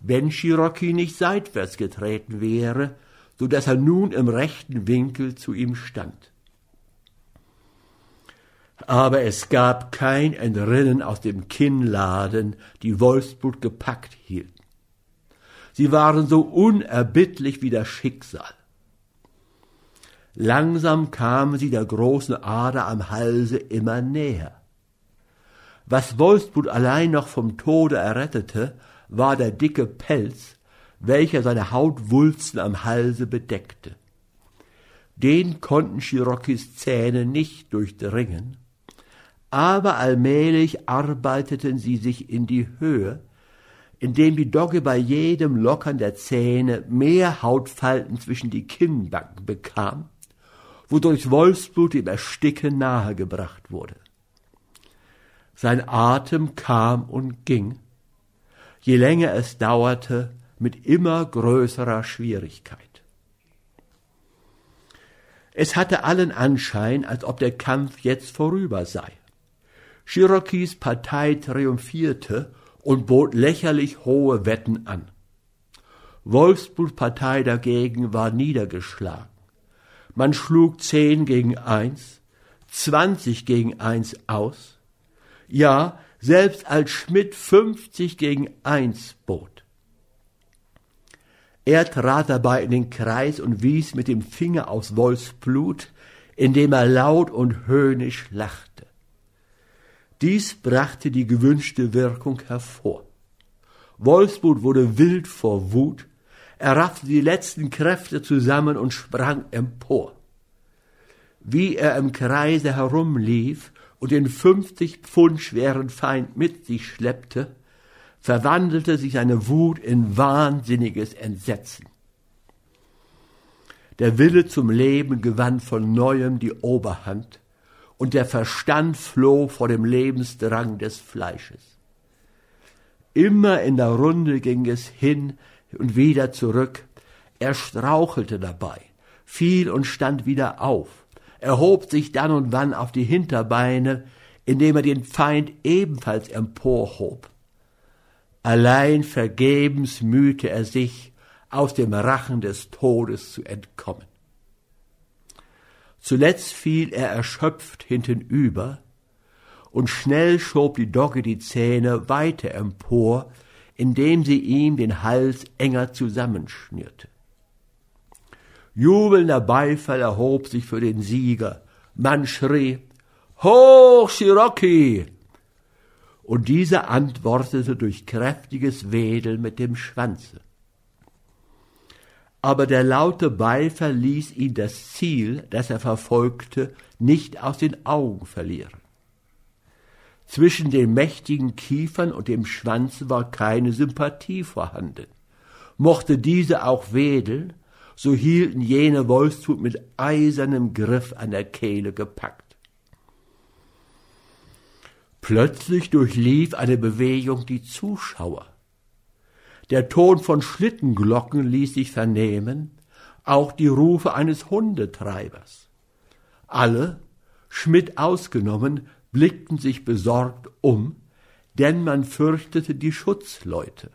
wenn Cherokee nicht seitwärts getreten wäre so dass er nun im rechten Winkel zu ihm stand. Aber es gab kein Entrinnen aus dem Kinnladen, die Wolfsblut gepackt hielten. Sie waren so unerbittlich wie das Schicksal. Langsam kamen sie der großen Ader am Halse immer näher. Was Wolfsblut allein noch vom Tode errettete, war der dicke Pelz, welcher seine Hautwulsten am Halse bedeckte. Den konnten Chirokis Zähne nicht durchdringen, aber allmählich arbeiteten sie sich in die Höhe, indem die Dogge bei jedem Lockern der Zähne mehr Hautfalten zwischen die Kinnbacken bekam, wodurch Wolfsblut im Ersticken nahegebracht wurde. Sein Atem kam und ging. Je länger es dauerte, mit immer größerer Schwierigkeit. Es hatte allen Anschein, als ob der Kampf jetzt vorüber sei. Cherokees Partei triumphierte und bot lächerlich hohe Wetten an. Wolfsburgs Partei dagegen war niedergeschlagen. Man schlug zehn gegen eins, zwanzig gegen eins aus. Ja, selbst als Schmidt fünfzig gegen eins bot. Er trat dabei in den Kreis und wies mit dem Finger aufs Wolfsblut, indem er laut und höhnisch lachte. Dies brachte die gewünschte Wirkung hervor. Wolfsblut wurde wild vor Wut, er raffte die letzten Kräfte zusammen und sprang empor. Wie er im Kreise herumlief und den fünfzig Pfund schweren Feind mit sich schleppte, verwandelte sich seine Wut in wahnsinniges Entsetzen. Der Wille zum Leben gewann von neuem die Oberhand, und der Verstand floh vor dem Lebensdrang des Fleisches. Immer in der Runde ging es hin und wieder zurück, er strauchelte dabei, fiel und stand wieder auf, erhob sich dann und wann auf die Hinterbeine, indem er den Feind ebenfalls emporhob. Allein vergebens mühte er sich, aus dem Rachen des Todes zu entkommen. Zuletzt fiel er erschöpft hintenüber, und schnell schob die Dogge die Zähne weiter empor, indem sie ihm den Hals enger zusammenschnürte. Jubelnder Beifall erhob sich für den Sieger. Man schrie, Hoch, Cherokee! und dieser antwortete durch kräftiges Wedeln mit dem Schwanze. Aber der laute Beifall ließ ihn das Ziel, das er verfolgte, nicht aus den Augen verlieren. Zwischen den mächtigen Kiefern und dem Schwanze war keine Sympathie vorhanden. Mochte diese auch wedeln, so hielten jene Wolfstut mit eisernem Griff an der Kehle gepackt. Plötzlich durchlief eine Bewegung die Zuschauer. Der Ton von Schlittenglocken ließ sich vernehmen, auch die Rufe eines Hundetreibers. Alle, Schmidt ausgenommen, blickten sich besorgt um, denn man fürchtete die Schutzleute.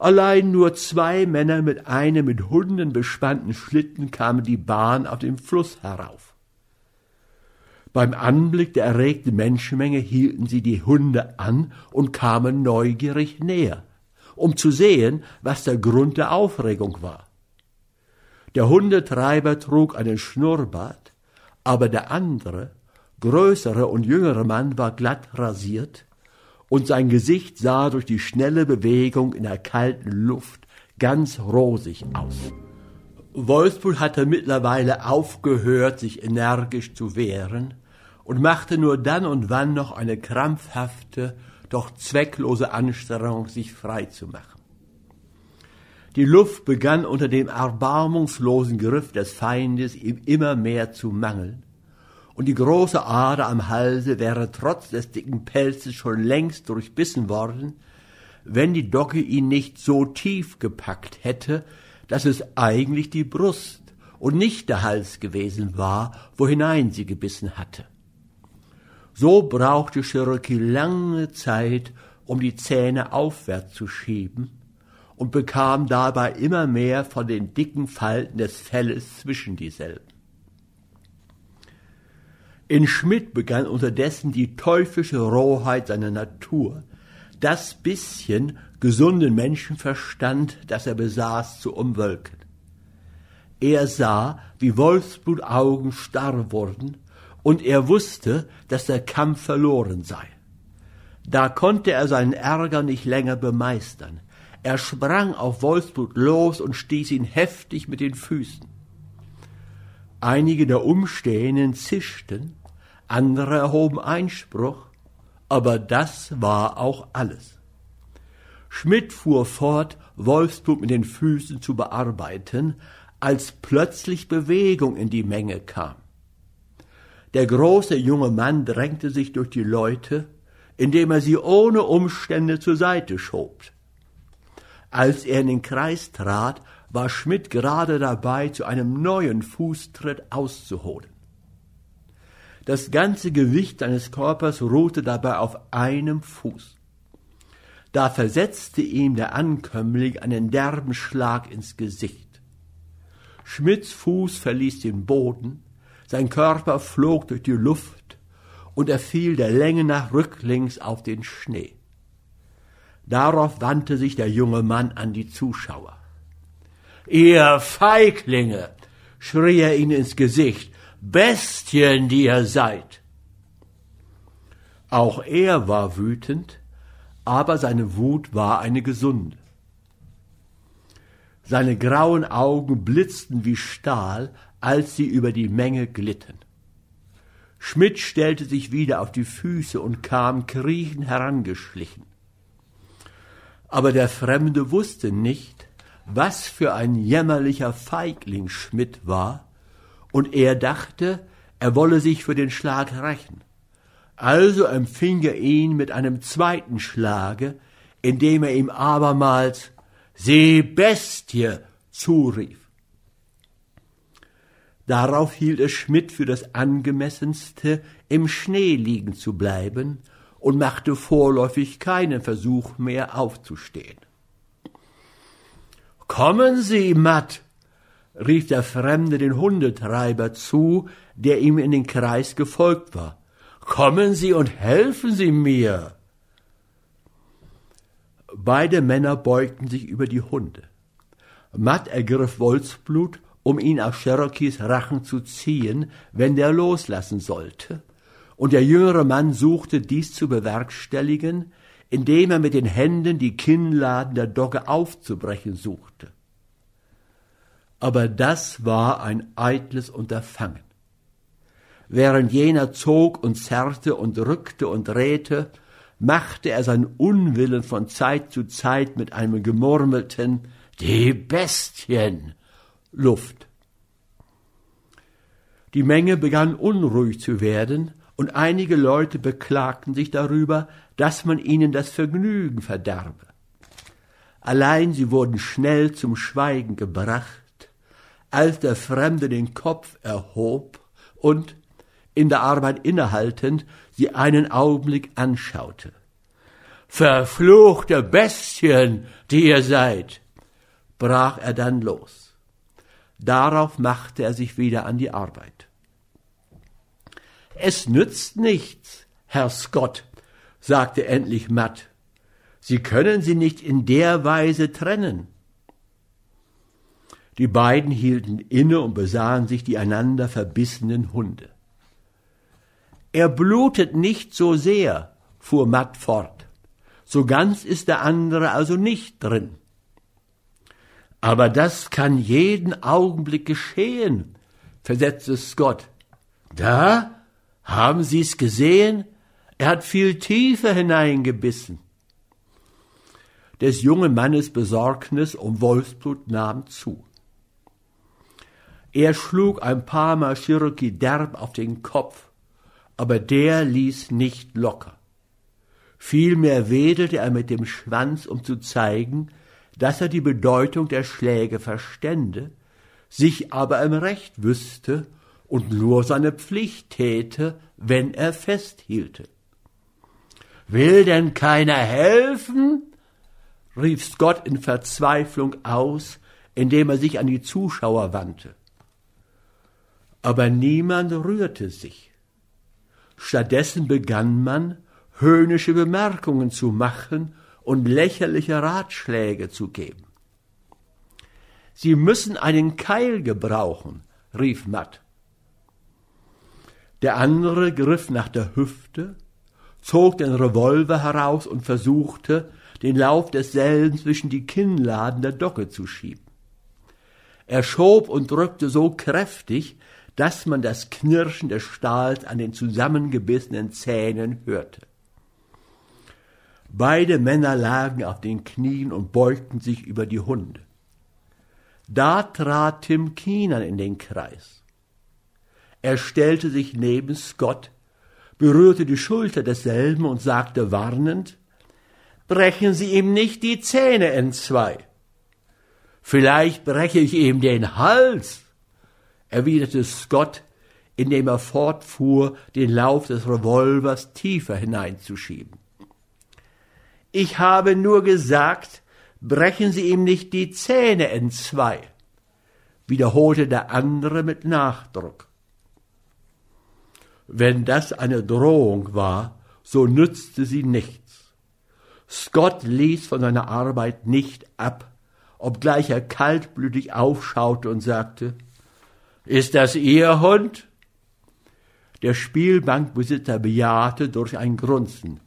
Allein nur zwei Männer mit einem mit Hunden bespannten Schlitten kamen die Bahn auf dem Fluss herauf. Beim Anblick der erregten Menschenmenge hielten sie die Hunde an und kamen neugierig näher, um zu sehen, was der Grund der Aufregung war. Der Hundetreiber trug einen Schnurrbart, aber der andere, größere und jüngere Mann war glatt rasiert, und sein Gesicht sah durch die schnelle Bewegung in der kalten Luft ganz rosig aus. Wolfsburg hatte mittlerweile aufgehört, sich energisch zu wehren und machte nur dann und wann noch eine krampfhafte, doch zwecklose Anstrengung, sich frei zu machen. Die Luft begann unter dem erbarmungslosen Griff des Feindes ihm immer mehr zu mangeln, und die große Ader am Halse wäre trotz des dicken Pelzes schon längst durchbissen worden, wenn die Docke ihn nicht so tief gepackt hätte, dass es eigentlich die Brust und nicht der Hals gewesen war, wohinein sie gebissen hatte. So brauchte Cherokee lange Zeit, um die Zähne aufwärts zu schieben und bekam dabei immer mehr von den dicken Falten des Felles zwischen dieselben. In Schmidt begann unterdessen die teuflische Rohheit seiner Natur, das bisschen gesunden Menschenverstand, das er besaß, zu umwölken. Er sah, wie Wolfsblut Augen starr wurden, und er wusste, dass der Kampf verloren sei. Da konnte er seinen Ärger nicht länger bemeistern. Er sprang auf Wolfsblut los und stieß ihn heftig mit den Füßen. Einige der Umstehenden zischten, andere erhoben Einspruch, aber das war auch alles. Schmidt fuhr fort, Wolfsburg mit den Füßen zu bearbeiten, als plötzlich Bewegung in die Menge kam. Der große junge Mann drängte sich durch die Leute, indem er sie ohne Umstände zur Seite schob. Als er in den Kreis trat, war Schmidt gerade dabei, zu einem neuen Fußtritt auszuholen. Das ganze Gewicht seines Körpers ruhte dabei auf einem Fuß. Da versetzte ihm der Ankömmling einen derben Schlag ins Gesicht. Schmidts Fuß verließ den Boden, sein Körper flog durch die Luft und er fiel der Länge nach rücklings auf den Schnee. Darauf wandte sich der junge Mann an die Zuschauer. Ihr Feiglinge, schrie er ihnen ins Gesicht, Bestien, die ihr seid. Auch er war wütend, aber seine Wut war eine gesunde. Seine grauen Augen blitzten wie Stahl, als sie über die Menge glitten. Schmidt stellte sich wieder auf die Füße und kam kriechend herangeschlichen. Aber der Fremde wusste nicht, was für ein jämmerlicher Feigling Schmidt war, und er dachte, er wolle sich für den Schlag rächen. Also empfing er ihn mit einem zweiten Schlage, indem er ihm abermals Sie Bestie zurief. Darauf hielt es Schmidt für das angemessenste, im Schnee liegen zu bleiben und machte vorläufig keinen Versuch mehr aufzustehen. Kommen Sie, Matt, rief der Fremde den Hundetreiber zu, der ihm in den Kreis gefolgt war. Kommen Sie und helfen Sie mir. Beide Männer beugten sich über die Hunde. Matt ergriff Wolfsblut, um ihn aus Cherokees Rachen zu ziehen, wenn der loslassen sollte, und der jüngere Mann suchte dies zu bewerkstelligen, indem er mit den Händen die Kinnladen der Dogge aufzubrechen suchte aber das war ein eitles Unterfangen. Während jener zog und zerrte und rückte und drehte, machte er sein Unwillen von Zeit zu Zeit mit einem gemurmelten Die Bestien Luft. Die Menge begann unruhig zu werden, und einige Leute beklagten sich darüber, dass man ihnen das Vergnügen verderbe. Allein sie wurden schnell zum Schweigen gebracht, als der Fremde den Kopf erhob und, in der Arbeit innehaltend, sie einen Augenblick anschaute. Verfluchte Bestien, die ihr seid, brach er dann los. Darauf machte er sich wieder an die Arbeit. Es nützt nichts, Herr Scott, sagte endlich Matt. Sie können sie nicht in der Weise trennen. Die beiden hielten inne und besahen sich die einander verbissenen Hunde. Er blutet nicht so sehr, fuhr Matt fort. So ganz ist der andere also nicht drin. Aber das kann jeden Augenblick geschehen, versetzte Scott. Da? Haben Sie's gesehen? Er hat viel tiefer hineingebissen. Des jungen Mannes Besorgnis um Wolfsblut nahm zu. Er schlug ein paar Mal Cherokee derb auf den Kopf, aber der ließ nicht locker. Vielmehr wedelte er mit dem Schwanz, um zu zeigen, dass er die Bedeutung der Schläge verstände, sich aber im Recht wüsste und nur seine Pflicht täte, wenn er festhielte. Will denn keiner helfen? rief Scott in Verzweiflung aus, indem er sich an die Zuschauer wandte. Aber niemand rührte sich. Stattdessen begann man, höhnische Bemerkungen zu machen und lächerliche Ratschläge zu geben. Sie müssen einen Keil gebrauchen, rief Matt. Der andere griff nach der Hüfte, zog den Revolver heraus und versuchte, den Lauf desselben zwischen die Kinnladen der Docke zu schieben. Er schob und drückte so kräftig, dass man das Knirschen des Stahls an den zusammengebissenen Zähnen hörte. Beide Männer lagen auf den Knien und beugten sich über die Hunde. Da trat Tim Keenan in den Kreis. Er stellte sich neben Scott, berührte die Schulter desselben und sagte warnend, brechen Sie ihm nicht die Zähne entzwei. Vielleicht breche ich ihm den Hals erwiderte Scott, indem er fortfuhr, den Lauf des Revolvers tiefer hineinzuschieben. Ich habe nur gesagt, brechen Sie ihm nicht die Zähne entzwei, wiederholte der andere mit Nachdruck. Wenn das eine Drohung war, so nützte sie nichts. Scott ließ von seiner Arbeit nicht ab, obgleich er kaltblütig aufschaute und sagte, ist das Ihr Hund? Der Spielbankbesitzer bejahte durch ein Grunzen.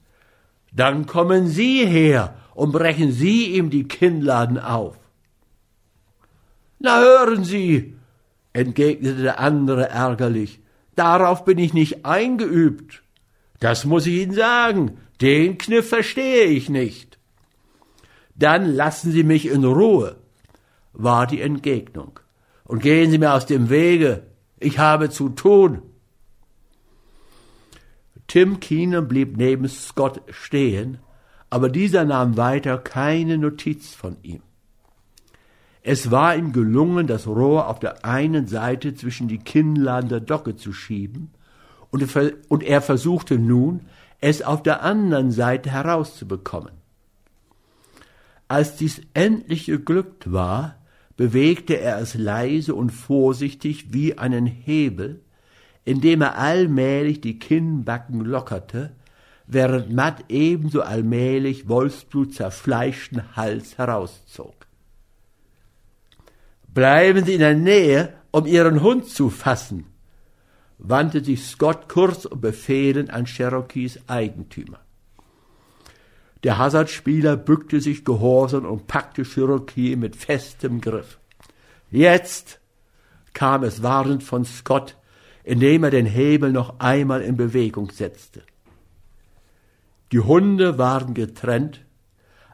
Dann kommen Sie her und brechen Sie ihm die Kinnladen auf. Na hören Sie, entgegnete der andere ärgerlich, darauf bin ich nicht eingeübt. Das muss ich Ihnen sagen, den Kniff verstehe ich nicht. Dann lassen Sie mich in Ruhe, war die Entgegnung und gehen Sie mir aus dem Wege, ich habe zu tun. Tim Keenan blieb neben Scott stehen, aber dieser nahm weiter keine Notiz von ihm. Es war ihm gelungen, das Rohr auf der einen Seite zwischen die Kinnladen der Docke zu schieben, und er versuchte nun, es auf der anderen Seite herauszubekommen. Als dies endlich geglückt war, bewegte er es leise und vorsichtig wie einen Hebel, indem er allmählich die Kinnbacken lockerte, während Matt ebenso allmählich Wolfsblut zerfleischten Hals herauszog. Bleiben Sie in der Nähe, um Ihren Hund zu fassen, wandte sich Scott kurz und befehlend an Cherokees Eigentümer. Der Hazardspieler bückte sich gehorsam und packte Cherokee mit festem Griff. Jetzt kam es warnend von Scott, indem er den Hebel noch einmal in Bewegung setzte. Die Hunde waren getrennt,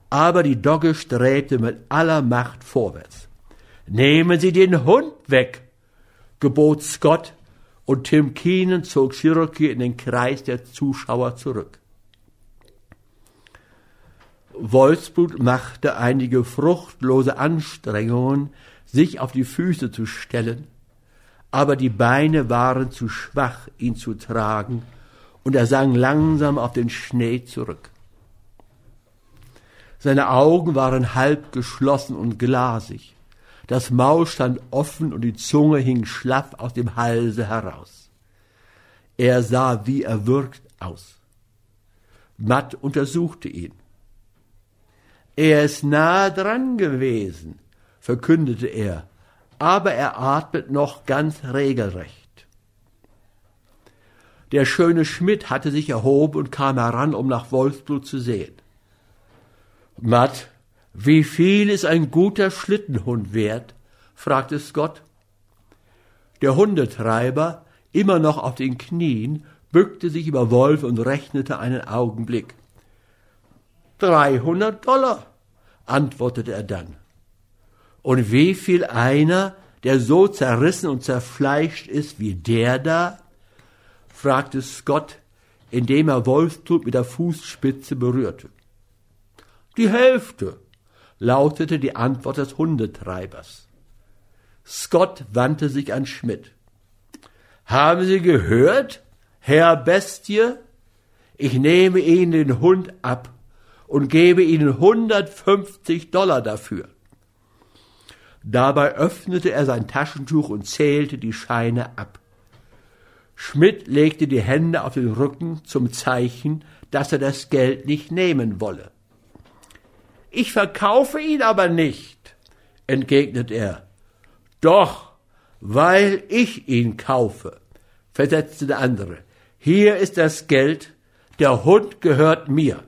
aber die Dogge strebte mit aller Macht vorwärts. Nehmen Sie den Hund weg, gebot Scott, und Tim Keenan zog Cherokee in den Kreis der Zuschauer zurück. Wolfsblut machte einige fruchtlose Anstrengungen, sich auf die Füße zu stellen, aber die Beine waren zu schwach, ihn zu tragen, und er sank langsam auf den Schnee zurück. Seine Augen waren halb geschlossen und glasig. Das Maul stand offen und die Zunge hing schlaff aus dem Halse heraus. Er sah wie erwürgt aus. Matt untersuchte ihn. Er ist nahe dran gewesen, verkündete er, aber er atmet noch ganz regelrecht. Der schöne Schmidt hatte sich erhoben und kam heran, um nach Wolfsblut zu sehen. Matt, wie viel ist ein guter Schlittenhund wert? fragte Scott. Der Hundetreiber, immer noch auf den Knien, bückte sich über Wolf und rechnete einen Augenblick. Dreihundert Dollar, antwortete er dann. Und wie viel einer, der so zerrissen und zerfleischt ist wie der da? fragte Scott, indem er Wolfsblut mit der Fußspitze berührte. Die Hälfte, lautete die Antwort des Hundetreibers. Scott wandte sich an Schmidt. Haben Sie gehört, Herr Bestie? Ich nehme Ihnen den Hund ab und gebe Ihnen 150 Dollar dafür. Dabei öffnete er sein Taschentuch und zählte die Scheine ab. Schmidt legte die Hände auf den Rücken zum Zeichen, dass er das Geld nicht nehmen wolle. Ich verkaufe ihn aber nicht, entgegnet er. Doch, weil ich ihn kaufe, versetzte der andere. Hier ist das Geld, der Hund gehört mir.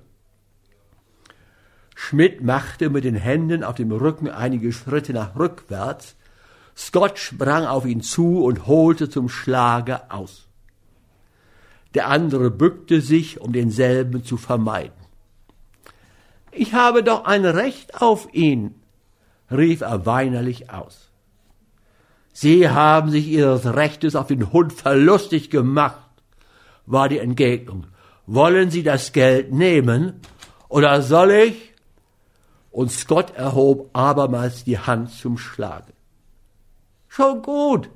Schmidt machte mit den Händen auf dem Rücken einige Schritte nach rückwärts, Scott sprang auf ihn zu und holte zum Schlage aus. Der andere bückte sich, um denselben zu vermeiden. Ich habe doch ein Recht auf ihn, rief er weinerlich aus. Sie haben sich Ihres Rechtes auf den Hund verlustig gemacht, war die Entgegnung. Wollen Sie das Geld nehmen, oder soll ich? Und Scott erhob abermals die Hand zum Schlage. Schon gut,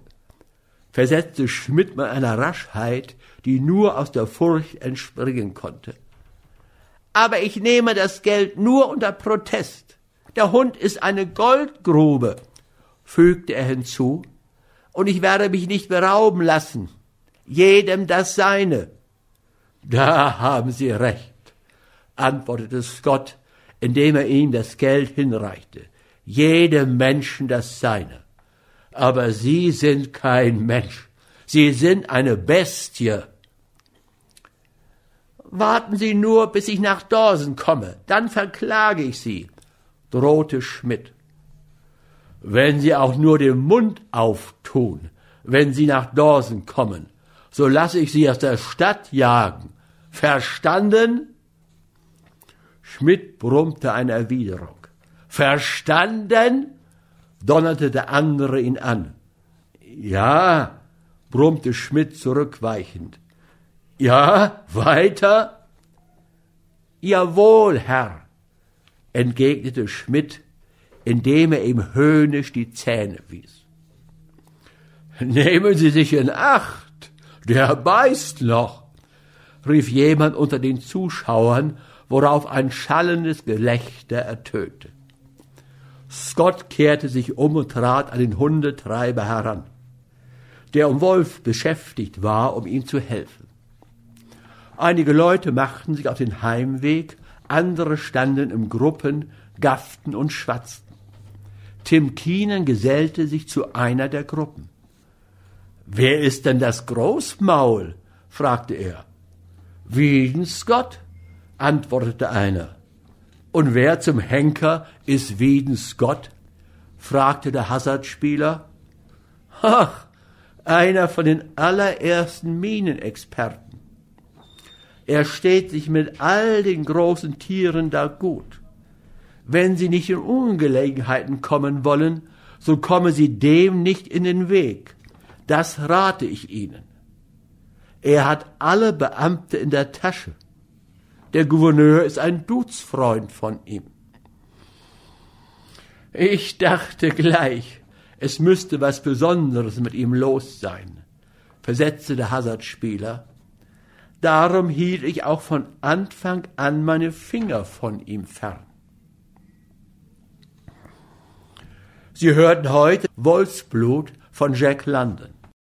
versetzte Schmidt mit einer Raschheit, die nur aus der Furcht entspringen konnte. Aber ich nehme das Geld nur unter Protest. Der Hund ist eine Goldgrube, fügte er hinzu, und ich werde mich nicht berauben lassen. Jedem das Seine. Da haben Sie recht, antwortete Scott, indem er ihm das Geld hinreichte. Jedem Menschen das Seine aber Sie sind kein Mensch. Sie sind eine Bestie. Warten Sie nur, bis ich nach Dorsen komme, dann verklage ich Sie, drohte Schmidt. Wenn Sie auch nur den Mund auftun, wenn Sie nach Dorsen kommen, so lasse ich Sie aus der Stadt jagen. Verstanden? Schmidt brummte eine Erwiderung. Verstanden? donnerte der andere ihn an. Ja, brummte Schmidt zurückweichend. Ja, weiter? Jawohl, Herr, entgegnete Schmidt, indem er ihm höhnisch die Zähne wies. Nehmen Sie sich in Acht, der beißt noch, rief jemand unter den Zuschauern, worauf ein schallendes Gelächter ertönte. Scott kehrte sich um und trat an den Hundetreiber heran, der um Wolf beschäftigt war, um ihm zu helfen. Einige Leute machten sich auf den Heimweg, andere standen in Gruppen, gafften und schwatzten. Tim Keenan gesellte sich zu einer der Gruppen. Wer ist denn das Großmaul? fragte er. Wieden Scott, antwortete einer. Und wer zum Henker ist Wieden Scott? fragte der Hazardspieler. Ach, einer von den allerersten Minenexperten. Er steht sich mit all den großen Tieren da gut. Wenn sie nicht in Ungelegenheiten kommen wollen, so komme sie dem nicht in den Weg. Das rate ich Ihnen. Er hat alle Beamte in der Tasche. Der Gouverneur ist ein Duzfreund von ihm. Ich dachte gleich, es müsste was Besonderes mit ihm los sein, versetzte der Hazardspieler. Darum hielt ich auch von Anfang an meine Finger von ihm fern. Sie hörten heute Wolfsblut von Jack London.